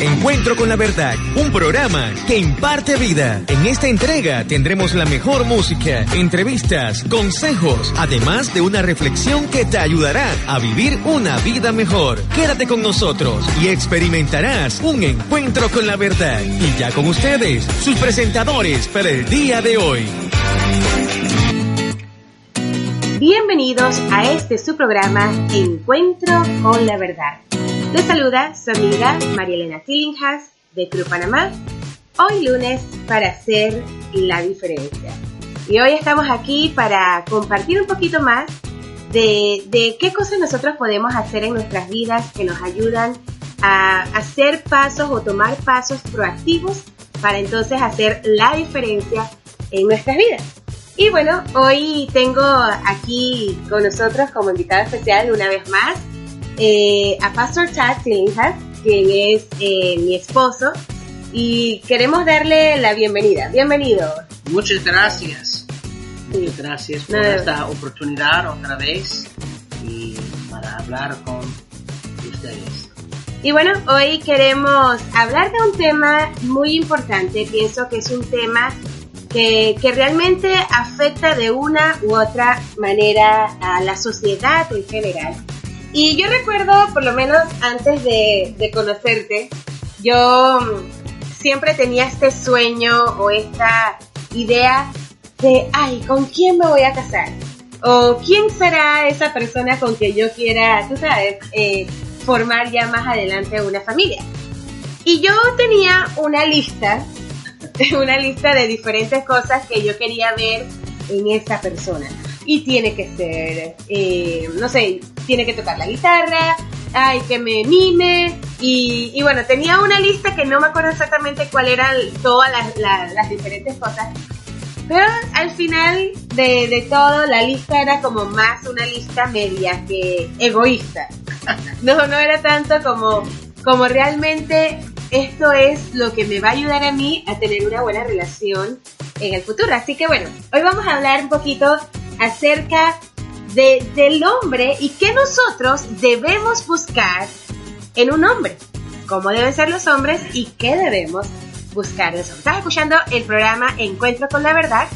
Encuentro con la verdad, un programa que imparte vida. En esta entrega tendremos la mejor música, entrevistas, consejos, además de una reflexión que te ayudará a vivir una vida mejor. Quédate con nosotros y experimentarás un encuentro con la verdad. Y ya con ustedes, sus presentadores para el día de hoy. Bienvenidos a este su programa Encuentro con la verdad. Les saluda su amiga María Elena de Cruz Panamá, hoy lunes para hacer la diferencia. Y hoy estamos aquí para compartir un poquito más de, de qué cosas nosotros podemos hacer en nuestras vidas que nos ayudan a hacer pasos o tomar pasos proactivos para entonces hacer la diferencia en nuestras vidas. Y bueno, hoy tengo aquí con nosotros como invitado especial una vez más eh, a Pastor Chad Tillinghast, quien es eh, mi esposo, y queremos darle la bienvenida. Bienvenido. Muchas gracias. Muchas gracias por esta oportunidad otra vez y para hablar con ustedes. Y bueno, hoy queremos hablar de un tema muy importante. Pienso que es un tema que, que, realmente afecta de una u otra manera a la sociedad en general. Y yo recuerdo, por lo menos antes de, de conocerte, yo mm, siempre tenía este sueño o esta idea de, ay, ¿con quién me voy a casar? O quién será esa persona con que yo quiera, tú sabes, eh, formar ya más adelante una familia. Y yo tenía una lista, una lista de diferentes cosas que yo quería ver en esa persona y tiene que ser, eh, no sé, tiene que tocar la guitarra, ay, que me mime, y, bueno, tenía una lista que no me acuerdo exactamente cuál eran todas las, las, diferentes cosas, pero al final de, de, todo, la lista era como más una lista media que egoísta. No, no era tanto como, como realmente esto es lo que me va a ayudar a mí a tener una buena relación en el futuro. Así que bueno, hoy vamos a hablar un poquito acerca de, del hombre y qué nosotros debemos buscar en un hombre. Cómo deben ser los hombres y qué debemos buscar en los. Estás escuchando el programa Encuentro con la Verdad.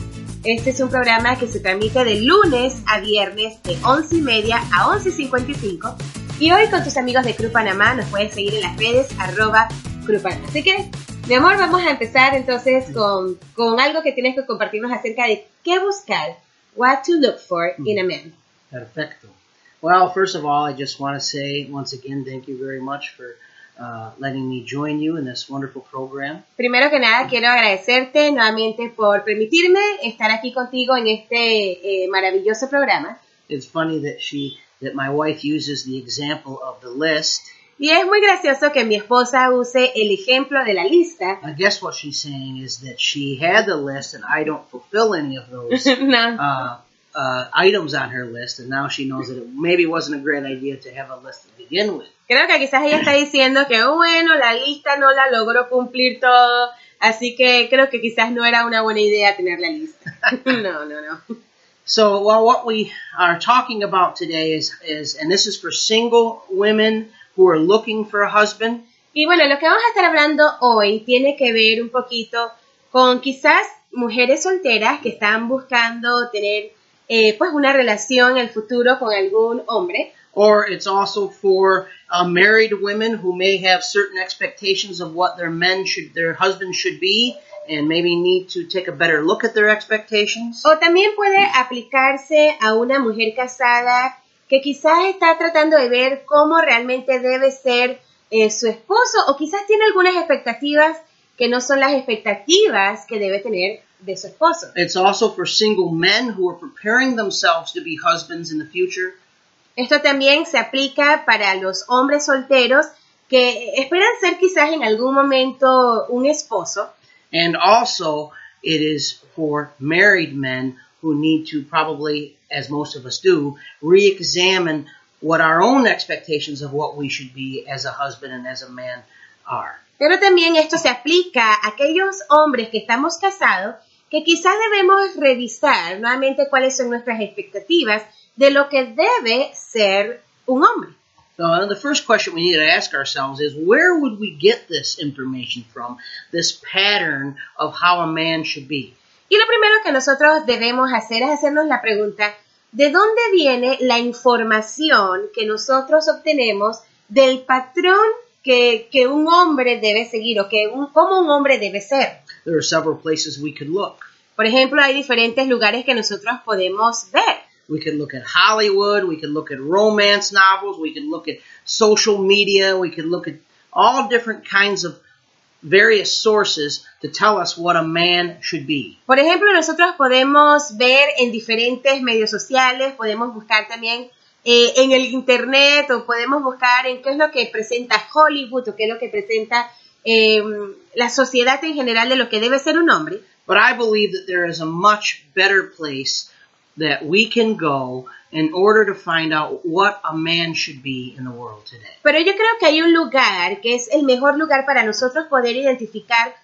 Este es un programa que se transmite de lunes a viernes de 11 y media a 11.55. Y hoy con tus amigos de Cruz Panamá nos puedes seguir en las redes arroba Cruz Panamá. Así que, mi amor, vamos a empezar entonces con, con algo que tienes que compartirnos acerca de qué buscar what to look for in a man. Perfecto. Well, first of all, I just want to say once again, thank you very much for uh, letting me join you in this wonderful program. Primero que nada, quiero agradecerte nuevamente por permitirme estar aquí contigo en este eh, maravilloso programa. It's funny that she, that my wife uses the example of the list. Y es muy gracioso que mi esposa use el ejemplo de la lista. I guess what she's saying is that she had the list and I don't fulfill any of those no. uh, uh, items on her list, and now she knows that it maybe wasn't a great idea to have a list to begin with. Creo que quizás ella está diciendo que, oh, bueno, la lista no la logró cumplir todo, así que creo que quizás no era una buena idea tener la lista. no, no, no. So, well, what we are talking about today is, is, and this is for single women who are looking for a husband. Y bueno, lo que vamos a estar hablando hoy tiene que ver un poquito con quizás mujeres solteras que están buscando tener eh, pues una relación en el futuro con algún hombre. Or it's also for uh, married women who may have certain expectations of what their men should, their husbands should be, and maybe need to take a better look at their expectations. O también puede aplicarse a una mujer casada que quizás está tratando de ver cómo realmente debe ser eh, su esposo o quizás tiene algunas expectativas que no son las expectativas que debe tener de su esposo. It's also for single men who are preparing themselves to be husbands in the future. Esto también se aplica para los hombres solteros que esperan ser quizás en algún momento un esposo. And also, it is for married men who need to probably, as most of us do, re examine what our own expectations of what we should be as a husband and as a man are. Pero también esto se aplica a aquellos hombres que estamos casados que quizás debemos revisar nuevamente cuáles son nuestras expectativas de lo que debe ser un hombre. So the first question we need to ask ourselves is where would we get this information from, this pattern of how a man should be? Y lo primero que nosotros debemos hacer es hacernos la pregunta, ¿de dónde viene la información que nosotros obtenemos del patrón que, que un hombre debe seguir o que un, cómo un hombre debe ser? There are several places we could look. Por ejemplo, hay diferentes lugares que nosotros podemos ver. We could look at Hollywood, we could look at romance novels, we could look at social media, we could look at all different kinds of various sources to tell us what a man should be. Por ejemplo, nosotros podemos ver en diferentes medios sociales, podemos buscar también eh, en el internet o podemos buscar en qué es lo que presenta Hollywood o qué es lo que presenta eh, la sociedad en general de lo que debe ser un hombre. But I believe that there is a much better place that we can go in order to find out what a man should be in the world today. Pero yo creo que hay un lugar que es el mejor lugar para nosotros poder identificar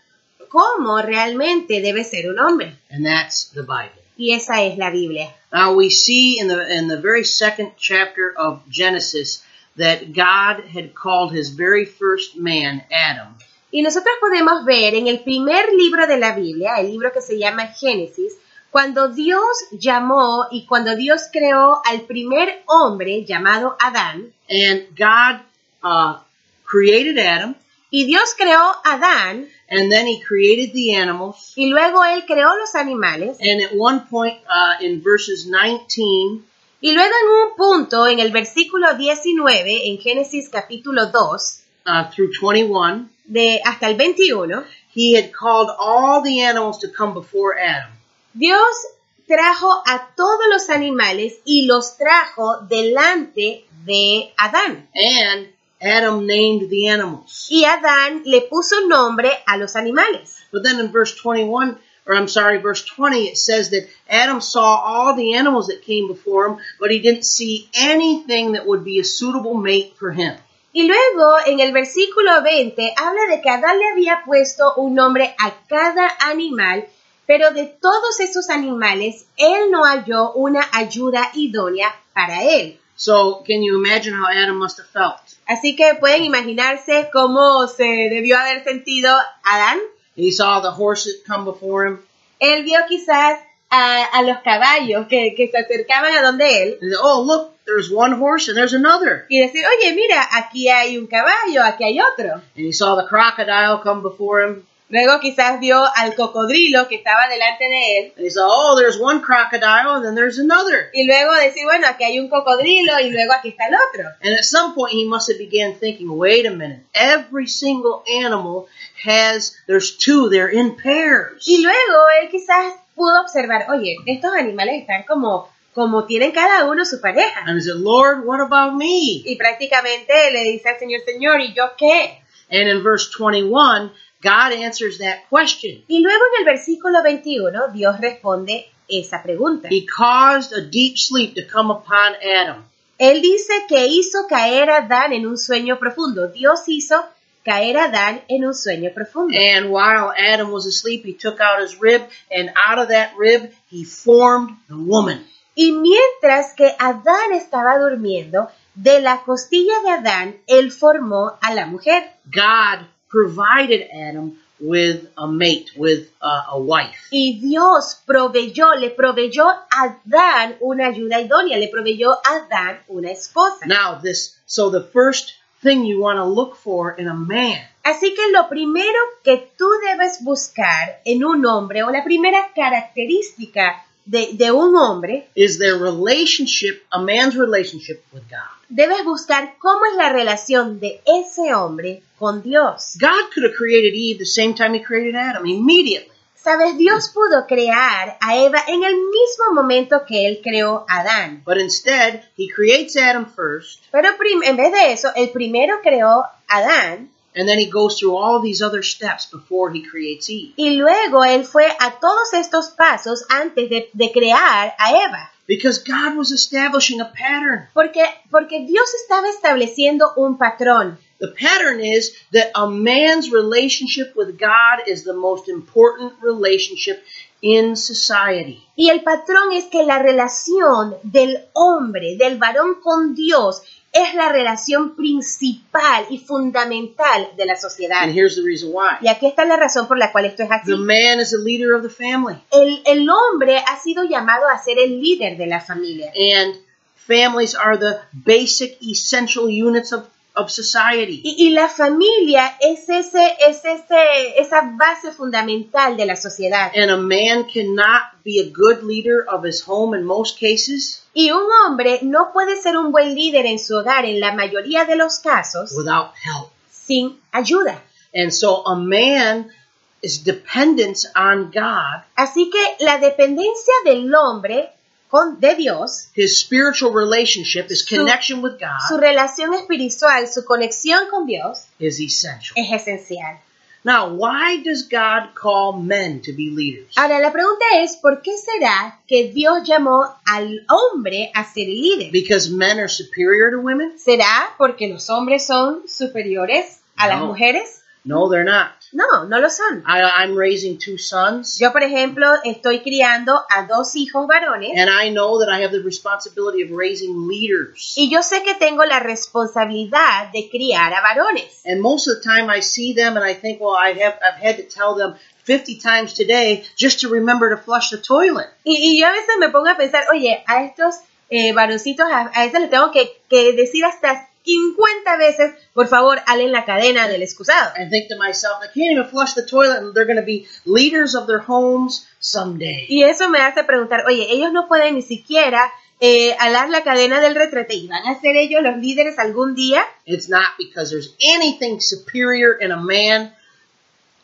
cómo realmente debe ser un hombre. And that's the Bible. Y esa es la Biblia. Now we see in the in the very second chapter of Genesis that God had called his very first man Adam. Y nosotros podemos ver en el primer libro de la Biblia, el libro que se llama Génesis, cuando Dios llamó y cuando Dios creó al primer hombre llamado Adán. And God uh, created Adam. Y Dios creó a Adán. And then he created the animals. Y luego él creó los animales. And at one point uh, in verses 19. Y luego en un punto, en el versículo 19, en Génesis capítulo 2. Uh, through 21. De hasta el 21. He had called all the animals to come before Adam. Dios trajo a todos los animales y los trajo delante de Adán. And Adam named the animals. Y Adán le puso nombre a los animales. But then in verse 21, or I'm sorry, verse 20, it says that Adam saw all the animals that came before him, but he didn't see anything that would be a suitable mate for him. Y luego en el versículo 20 habla de que Adán le había puesto un nombre a cada animal pero de todos esos animales, él no halló una ayuda idónea para él. So, can you imagine how Adam must have felt? Así que pueden imaginarse cómo se debió haber sentido Adán. He saw the horses come before him. Él vio quizás a, a los caballos que, que, se acercaban a donde él. And, oh, look, there's one horse and there's another. Y decir, oye, mira, aquí hay un caballo, aquí hay otro. And he saw the crocodile come before him. Luego quizás vio al cocodrilo que estaba delante de él. And he saw, oh, there's one crocodile and then there's another. Y luego decir, bueno, aquí hay un cocodrilo y luego aquí está el otro. And at some point he must have began thinking, wait a minute, every single animal has, there's two, they're in pairs. Y luego él quizás pudo observar, oye, estos animales están como como tienen cada uno su pareja. And he said, Lord, what about me? Y prácticamente le dice al Señor, Señor, ¿y yo qué? And in verse 21, God answers that question. Y luego en el versículo 21, Dios responde esa pregunta. He caused a deep sleep to come upon Adam. Él dice que hizo caer a Adán en un sueño profundo. Dios hizo caer a Adán en un sueño profundo. And while Adam was asleep, he took out his rib, and out of that rib, he formed the woman. Y mientras que Adán estaba durmiendo, de la costilla de Adán, él formó a la mujer. God provided Adam with a mate, with uh, a wife. Y Dios proveyó, le proveyó a Adán una ayuda idónea, le proveyó a Adán una esposa. Now this, so the first thing you want to look for in a man Así que lo primero que tú debes buscar en un hombre o la primera característica de, de un hombre is their relationship, a man's relationship with God. debes buscar cómo es la relación de ese hombre con Dios. God could have created Eve the same time he created Adam, immediately. Sabes, Dios pudo crear a Eva en el mismo momento que él creó a Adán. But instead, he creates Adam first, Pero prim- en vez de eso, el primero creó a Adán and then he goes through all these other steps before he creates Eve. y luego él fue a todos estos pasos antes de, de crear a Eva. Because God was establishing a pattern. Porque, porque Dios estaba estableciendo un patrón. The pattern is that a man's relationship with God is the most important relationship in society. Y el patrón es que la relación del hombre, del varón con Dios, es la relación principal y fundamental de la sociedad. And here's the reason why. Y aquí está la razón por la cual esto es así. The man is the leader of the family. El, el hombre ha sido llamado a ser el líder de la familia. And families are the basic essential units of, of society. Y, y la familia es, ese, es ese, esa base fundamental de la sociedad. And a man cannot be a good leader of his home in most cases Y un hombre no puede ser un buen líder en su hogar en la mayoría de los casos without help. sin ayuda. And so a man is dependent on God. Así que la dependencia del hombre con, de Dios, His spiritual relationship, his Su- connection with su God relación espiritual, su conexión con Dios is essential. es esencial. Now, why does God call men to be leaders? Ahora la pregunta es, ¿por qué será que Dios llamó al hombre a ser líder? Because men are superior to women? ¿Será porque los hombres son superiores a las mujeres? No, they're not. No, no lo son. I, I'm raising two sons, Yo, por ejemplo, estoy criando a dos hijos varones and I know that I have the responsibility of raising leaders. y yo sé que tengo la responsabilidad de criar a varones. And most of the time I see them and I think, well, I have, I've had to tell them 50 times today just to remember to flush the toilet. Y, y yo a veces me pongo a pensar, oye, a estos eh, varoncitos, a, a veces les tengo que, que decir hasta 50 veces, por favor, halen la cadena del excusado. I think to myself, they can't even flush the toilet and they're going to be leaders of their homes someday. Y eso me hace preguntar, oye, ellos no pueden ni siquiera eh, alar la cadena del retrete y van a ser ellos los líderes algún día. It's not because there's anything superior in a man.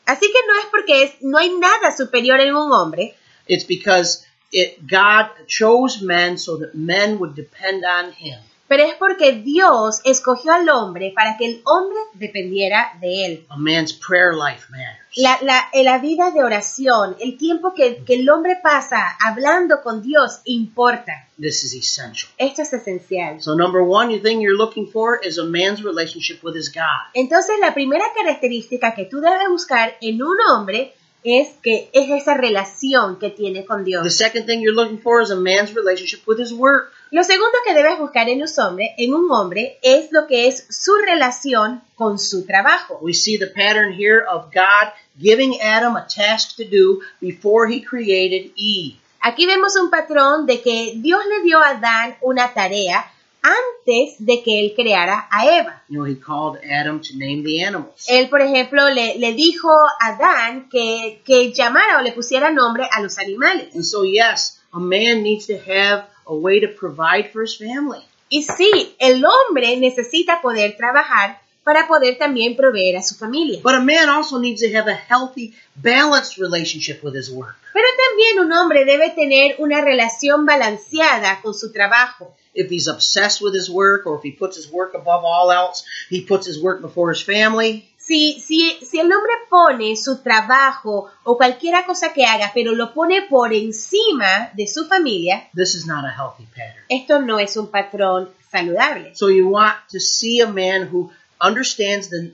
Así que no es porque es, no hay nada superior en un hombre, It's because it, God chose men so that men would depend on him. Pero es porque Dios escogió al hombre para que el hombre dependiera de él. A man's prayer life matters. La, la, la vida de oración, el tiempo que, que el hombre pasa hablando con Dios importa. This is essential. Esto es esencial. So number one, the thing you're looking for is a man's relationship with his God. Entonces, la primera característica que tú debes buscar en un hombre es que es esa relación que tiene con The Dios. second thing you're looking for is a man's relationship with his work. Lo segundo que debes buscar en un hombre, en un hombre, es lo que es su relación con su trabajo. We see the pattern here of God giving Adam a task to do before he created Eve. Aquí vemos un patrón de que Dios le dio a Adán una tarea antes de que él creara a Eva. You know, he called Adam to name the animals. Él, por ejemplo, le, le dijo a Adán que, que llamara o le pusiera nombre a los animales. And so, yes, a man needs to have a way to provide for his family. Y sí, el hombre necesita poder trabajar para poder también proveer a su familia. But a man also needs to have a healthy, balanced relationship with his work. Pero también un hombre debe tener una relación balanceada con su trabajo. If he's obsessed with his work or if he puts his work above all else, he puts his work before his family, Si, si, si el hombre pone su trabajo o cualquier cosa que haga, pero lo pone por encima de su familia, this is not a healthy pattern. esto no es un patrón saludable. So you want to see a man who understands the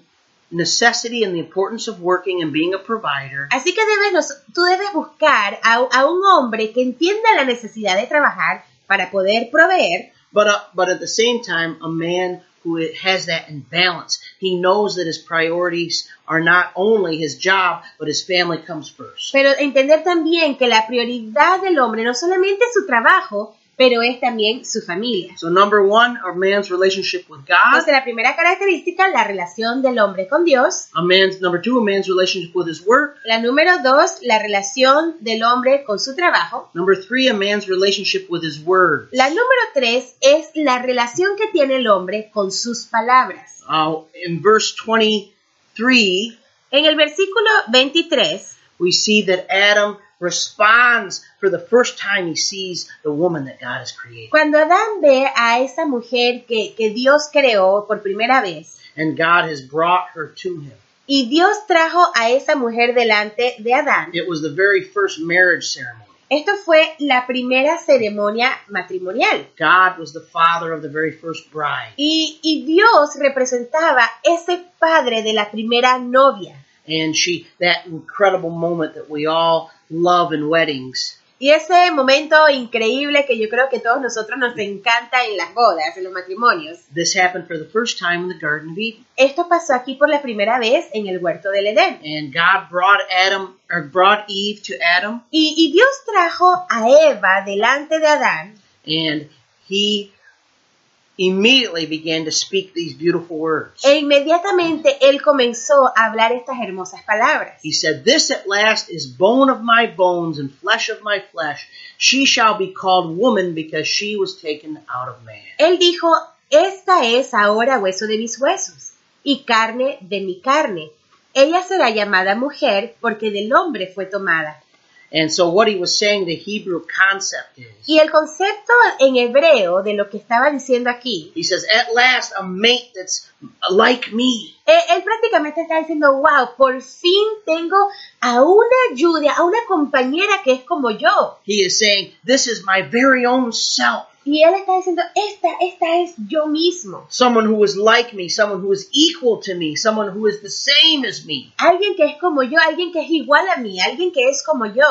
necessity and the importance of working and being a provider, Así que debes, tú debes buscar a, a un hombre que entienda la necesidad de trabajar para poder proveer, but uh, but at the same time, a man who has that in balance. He knows that his priorities are not only his job, but his family comes first. pero entender también que la prioridad del hombre no solamente es su trabajo, pero es también su familia. So number one, a man's relationship with God. Entonces, la primera característica, la relación del hombre con Dios. A man's number two, a man's relationship with his work. La número dos, la relación del hombre con su trabajo. Number three, a man's relationship with his word. La número tres es la relación que tiene el hombre con sus palabras. Uh, in verse 23, En el versículo 23, we see that Adam responds for the first time he sees the woman that God has created. Cuando Adán ve a esa mujer que, que Dios creó por primera vez, And God has brought her to him. y Dios trajo a esa mujer delante de Adán, It was the very first marriage ceremony. esto fue la primera ceremonia matrimonial. God was the father of the very first bride. Y, y Dios representaba ese padre de la primera novia. And she, that incredible moment that we all love in weddings, Y ese momento increíble que yo creo que todos nosotros nos encanta en las bodas, en los matrimonios. this happened for the first time in the Garden of Eden. Esto pasó aquí por la primera vez en el huerto del Edén. And God brought Adam, or brought Eve to Adam, Y, y Dios trajo a Eva delante de Adán and he immediately began to speak these beautiful words. e inmediatamente él comenzó a hablar estas hermosas palabras. He said, This at last is bone of my bones and flesh of my flesh. She shall be called woman because she was taken out of man. Él dijo, esta es ahora hueso de mis huesos y carne de mi carne. Ella será llamada mujer porque del hombre fue tomada. And so, what he was saying, the Hebrew concept is, Y el concepto en hebreo de lo que estaba diciendo aquí, he says, At last, a mate that's like me. eh, él prácticamente está diciendo, wow, por fin tengo a una ayuda, a una compañera que es como yo. He is saying, This is my very own self. Y él está diciendo, esta, esta es yo mismo. Someone who is like me, someone who is equal to me, someone who is the same as me. Alguien que es como yo, alguien que es igual a mí, alguien que es como yo.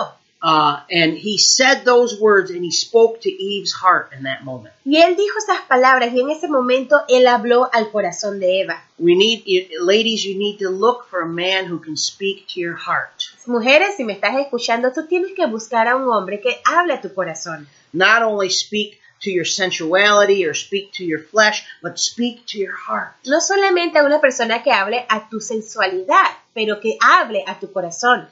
Uh, and he said those words and he spoke to Eve's heart in that moment. Y él dijo esas palabras y en ese momento él habló al corazón de Eva. We need, ladies, you need to look for a man who can speak to your heart. Mujeres, si me estás escuchando, tú tienes que buscar a un hombre que hable a tu corazón. Not only speak to your sensuality or speak to your flesh, but speak to your heart. No solamente a una persona que hable a tu sensualidad, pero que hable a tu corazón.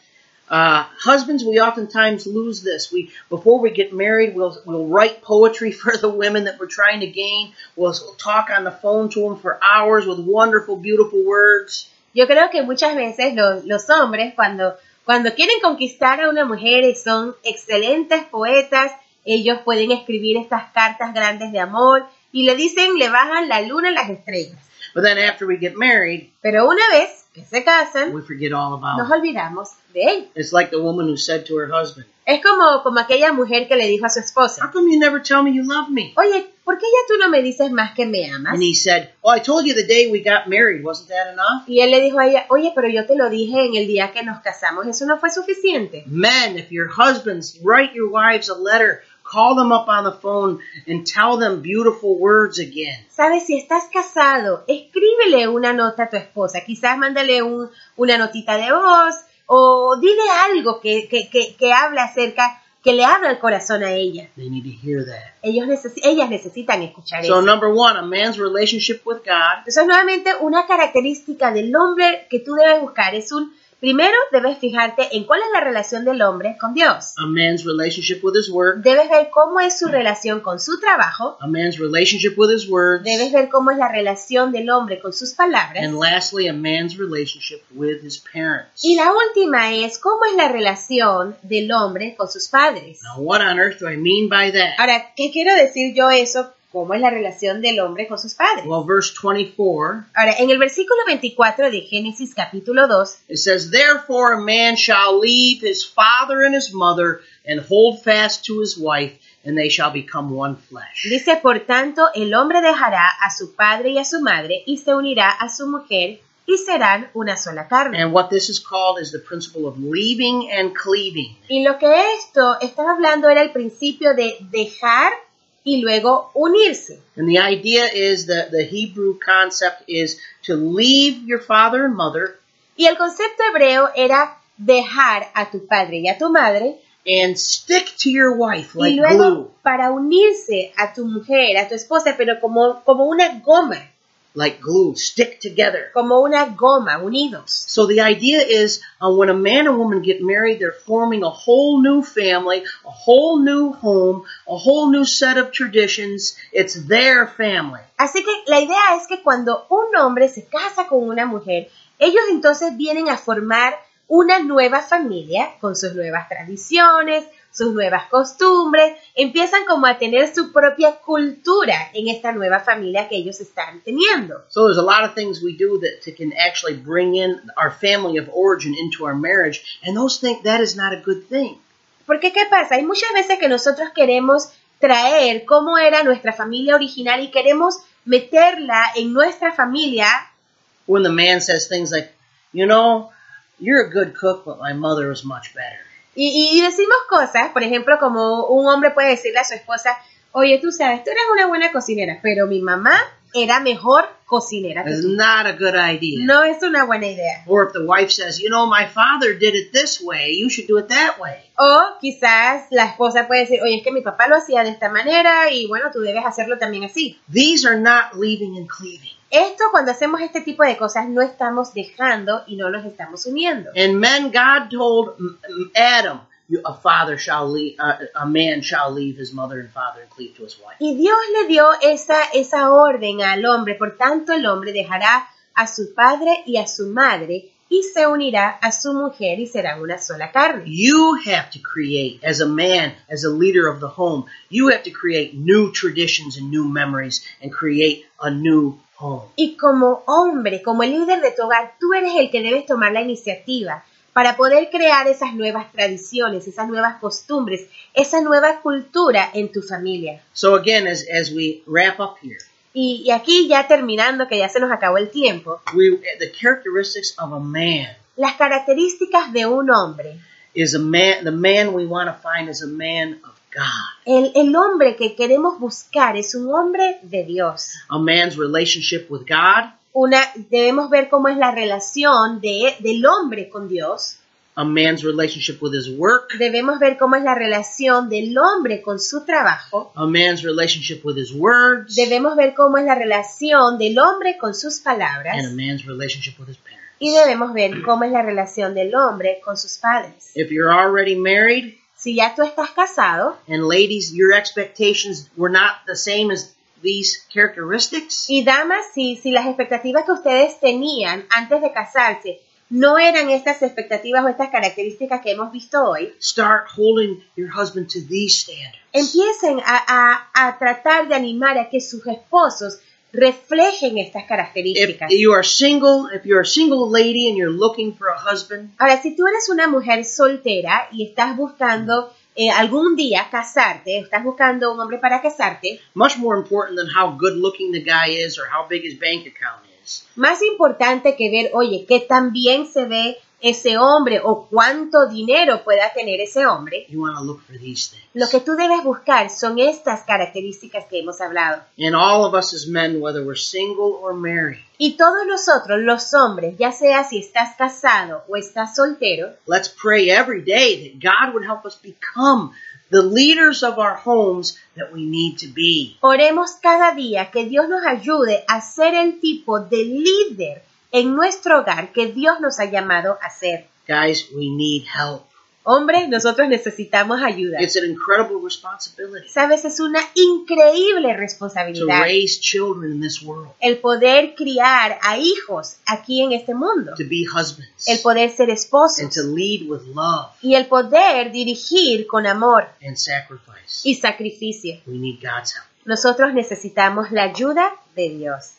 Uh, husbands, we oftentimes lose this. We before we get married, we'll we'll write poetry for the women that we're trying to gain. We'll talk on the phone to them for hours with wonderful, beautiful words. Yo creo que muchas veces los, los hombres cuando, cuando quieren conquistar a una mujer y son excelentes poetas, ellos pueden escribir estas cartas grandes de amor y le dicen, le bajan la luna y las estrellas. But then after we get married, Pero una vez que se casan, we forget all about nos olvidamos de él. It's like the woman who said to her husband, Es como, como aquella mujer que le dijo a su "How esposa, come you never tell me you love me?" oye, ¿por qué ya tú no me dices más que me amas? And he said, "Oh, I told you the day we got married. Wasn't that enough?" Y él le dijo a ella, oye, pero yo te lo dije en el día que nos casamos, eso no fue suficiente. Men, if your husbands write your wives a letter, call them up on the phone and tell them beautiful words again. Sabes, si estás casado, escríbele una nota a tu esposa, quizás mándale un- una notita de voz o dile algo que, que, que, que hable acerca, que le hable al corazón a ella. They need to hear that. Ellos necesi- ellas necesitan escuchar So, eso. number one, a man's relationship with God Entonces, nuevamente, una característica del hombre que tú debes buscar es un, primero, debes fijarte en cuál es la relación del hombre con Dios. a man's relationship with his work, Debes ver cómo es su relación con su trabajo. a man's relationship with his words, Debes ver cómo es la relación del hombre con sus palabras. and lastly, a man's relationship with his parents. Y la última es cómo es la relación del hombre con sus padres. Now, what on earth do I mean by that? Ahora, ¿qué quiero decir yo eso? ¿Cómo es la relación del hombre con sus padres? Well, verse 24, Ahora, en el versículo 24 de Génesis capítulo 2, it says, Therefore a man shall leave his father and his mother and hold fast to his wife, and they shall become one flesh. dice, por tanto, el hombre dejará a su padre y a su madre y se unirá a su mujer y serán una sola carne. And what this is called is the principle of leaving and cleaving. Y lo que esto estaba hablando era el principio de dejar y luego unirse. And the idea is that the Hebrew concept is to leave your father and mother Y el concepto hebreo era dejar a tu padre y a tu madre and stick to your wife y like luego glue. para unirse a tu mujer, a tu esposa, pero como, como una goma, Like glue, stick together. como una goma, unidos. So the idea is uh, when a man and woman get married, they're forming a whole new family, a whole new home, a whole new set of traditions. It's their family. Así que la idea es que cuando un hombre se casa con una mujer, ellos entonces vienen a formar una nueva familia con sus nuevas tradiciones, sus nuevas costumbres, empiezan como a tener su propia cultura en esta nueva familia que ellos están teniendo. So there's a lot of things we do that to can actually bring in our family of origin into our marriage, and those think that is not a good thing. Porque ¿qué pasa? Hay muchas veces que nosotros queremos traer cómo era nuestra familia original y queremos meterla en nuestra familia When the man says things like, you know, you're a good cook, but my mother was much better. Y, y- decimos cosas, por ejemplo, como un hombre puede decirle a su esposa, oye, tú sabes, tú eres una buena cocinera, pero mi mamá era mejor cocinera que That's tú. not a good idea. No es una buena idea. Or if the wife says, you know, my father did it this way, you should do it that way. O quizás la esposa puede decir, oye, es que mi papá lo hacía de esta manera y bueno, tú debes hacerlo también así. These are not leaving and cleaving. Esto cuando hacemos este tipo de cosas no estamos dejando y no nos estamos uniendo. And men, God told Adam, a father shall leave, a man shall leave his mother and father and cleave to his wife. Y Dios le dio esa, esa orden al hombre, por tanto el hombre dejará a su padre y a su madre y se unirá a su mujer y serán una sola carne. You have to create, as a man, as a leader of the home, you have to create new traditions and new memories and create a new home. Y como hombre, como el líder de tu hogar, tú eres el que debes tomar la iniciativa para poder crear esas nuevas tradiciones, esas nuevas costumbres, esa nueva cultura en tu familia. So again, as, as we wrap up here, Y, y aquí ya terminando, que ya se nos acabó el tiempo, we, the characteristics of a man las características de un hombre. is a man, the man we want to find is a man of. El, el hombre que queremos buscar es un hombre de Dios. A man's relationship with God, Una, debemos ver cómo es la relación de, del hombre con Dios. a man's relationship with his work, Debemos ver cómo es la relación del hombre con su trabajo. a man's relationship with his words, Debemos ver cómo es la relación del hombre con sus palabras. and a man's relationship with his parents. Y debemos ver cómo es la relación del hombre con sus padres. If you're already married, Si ya tú estás casado and ladies, your expectations were not the same as these characteristics, y damas, si, si las expectativas que ustedes tenían antes de casarse no eran estas expectativas o estas características que hemos visto hoy, start holding your husband to these standards. empiecen a, a- a tratar de animar a que sus esposos reflejen estas If características. you are single, if you're a single lady and you're looking for a husband, Ahora, si tú eres una mujer soltera y estás buscando eh, algún día casarte, estás buscando un hombre para casarte, much more important than how good looking the guy is or how big his bank account is, más importante que ver, oye, que tan bien se ve ese hombre o cuánto dinero pueda tener ese hombre, you want to look for these things. lo que tú debes buscar son estas características que hemos hablado. And all of us as men, whether we're single or married, Y todos nosotros, los hombres, ya sea si estás casado o estás soltero, let's pray every day that God would help us become the leaders of our homes that we need to be. oremos cada día que Dios nos ayude a ser el tipo de líder en nuestro hogar que Dios nos ha llamado a ser. Guys, we need help. Hombres, nosotros necesitamos ayuda. It's an incredible responsibility Sabes, es una increíble to responsabilidad raise children in this world, el poder criar a hijos aquí en este mundo, to be husbands, el poder ser and esposos to lead with love y el poder dirigir con amor and sacrifice. y sacrificio. We need God's help. Nosotros necesitamos la ayuda de Dios.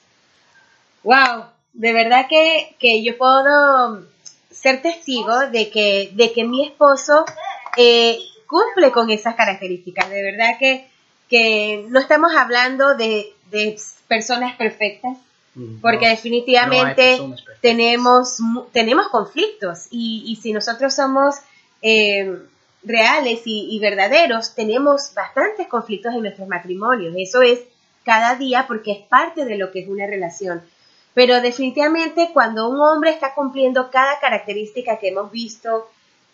Wow, de verdad que, que yo puedo ser testigo de que, de que mi esposo eh, cumple con esas características. De verdad que, que no estamos hablando de, de personas perfectas, porque No, definitivamente no tenemos, tenemos conflictos y, y si nosotros somos eh, reales y, y verdaderos, tenemos bastantes conflictos en nuestros matrimonios. Eso es cada día porque es parte de lo que es una relación. Pero definitivamente cuando un hombre está cumpliendo cada característica que hemos visto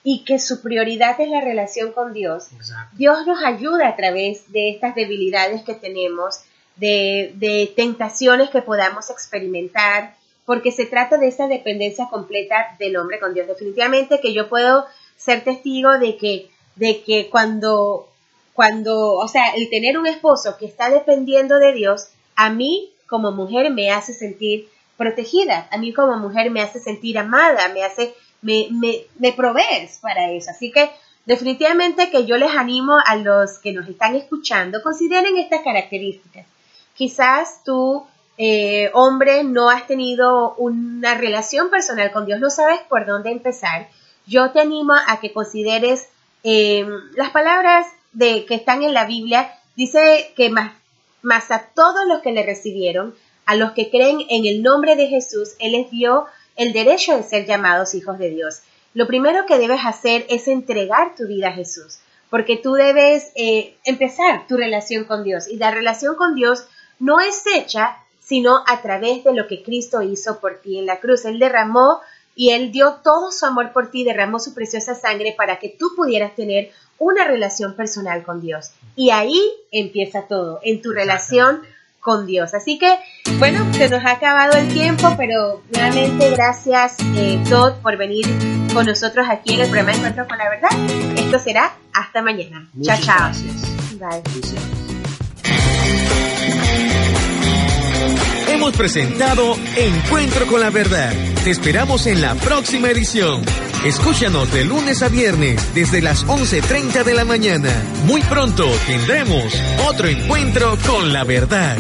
y que su prioridad es la relación con Dios. Dios nos ayuda a través de estas debilidades que tenemos, de, de tentaciones que podamos experimentar, porque se trata de esa dependencia completa del hombre con Dios. Definitivamente que yo puedo ser testigo de que, de que cuando, cuando, o sea, el tener un esposo que está dependiendo de Dios, a mí como mujer me hace sentir protegida, a mí como mujer me hace sentir amada, me hace, me, me, me provees para eso. Así que definitivamente que yo les animo a los que nos están escuchando, consideren estas características. Quizás tú, eh, hombre, no has tenido una relación personal con Dios, no sabes por dónde empezar. Yo te animo a que consideres eh, las palabras de, que están en la Biblia. Dice que más, más a todos los que le recibieron, a los que creen en el nombre de Jesús, Él les dio el derecho de ser llamados hijos de Dios. Lo primero que debes hacer es entregar tu vida a Jesús, porque tú debes eh, empezar tu relación con Dios y la relación con Dios no es hecha sino a través de lo que Cristo hizo por ti en la cruz. Él derramó y Él dio todo su amor por ti, derramó su preciosa sangre para que tú pudieras tener una relación personal con Dios. Y ahí empieza todo, en tu relación con Dios. Así que, bueno, se nos ha acabado el tiempo, pero nuevamente gracias eh, Todd por venir con nosotros aquí en el programa Encuentro con la Verdad. Esto será hasta mañana. chao, chao. Bye. Hemos presentado Encuentro con la Verdad. Te esperamos en la próxima edición. Escúchanos de lunes a viernes desde las 11.30 de la mañana. Muy pronto tendremos otro encuentro con la verdad.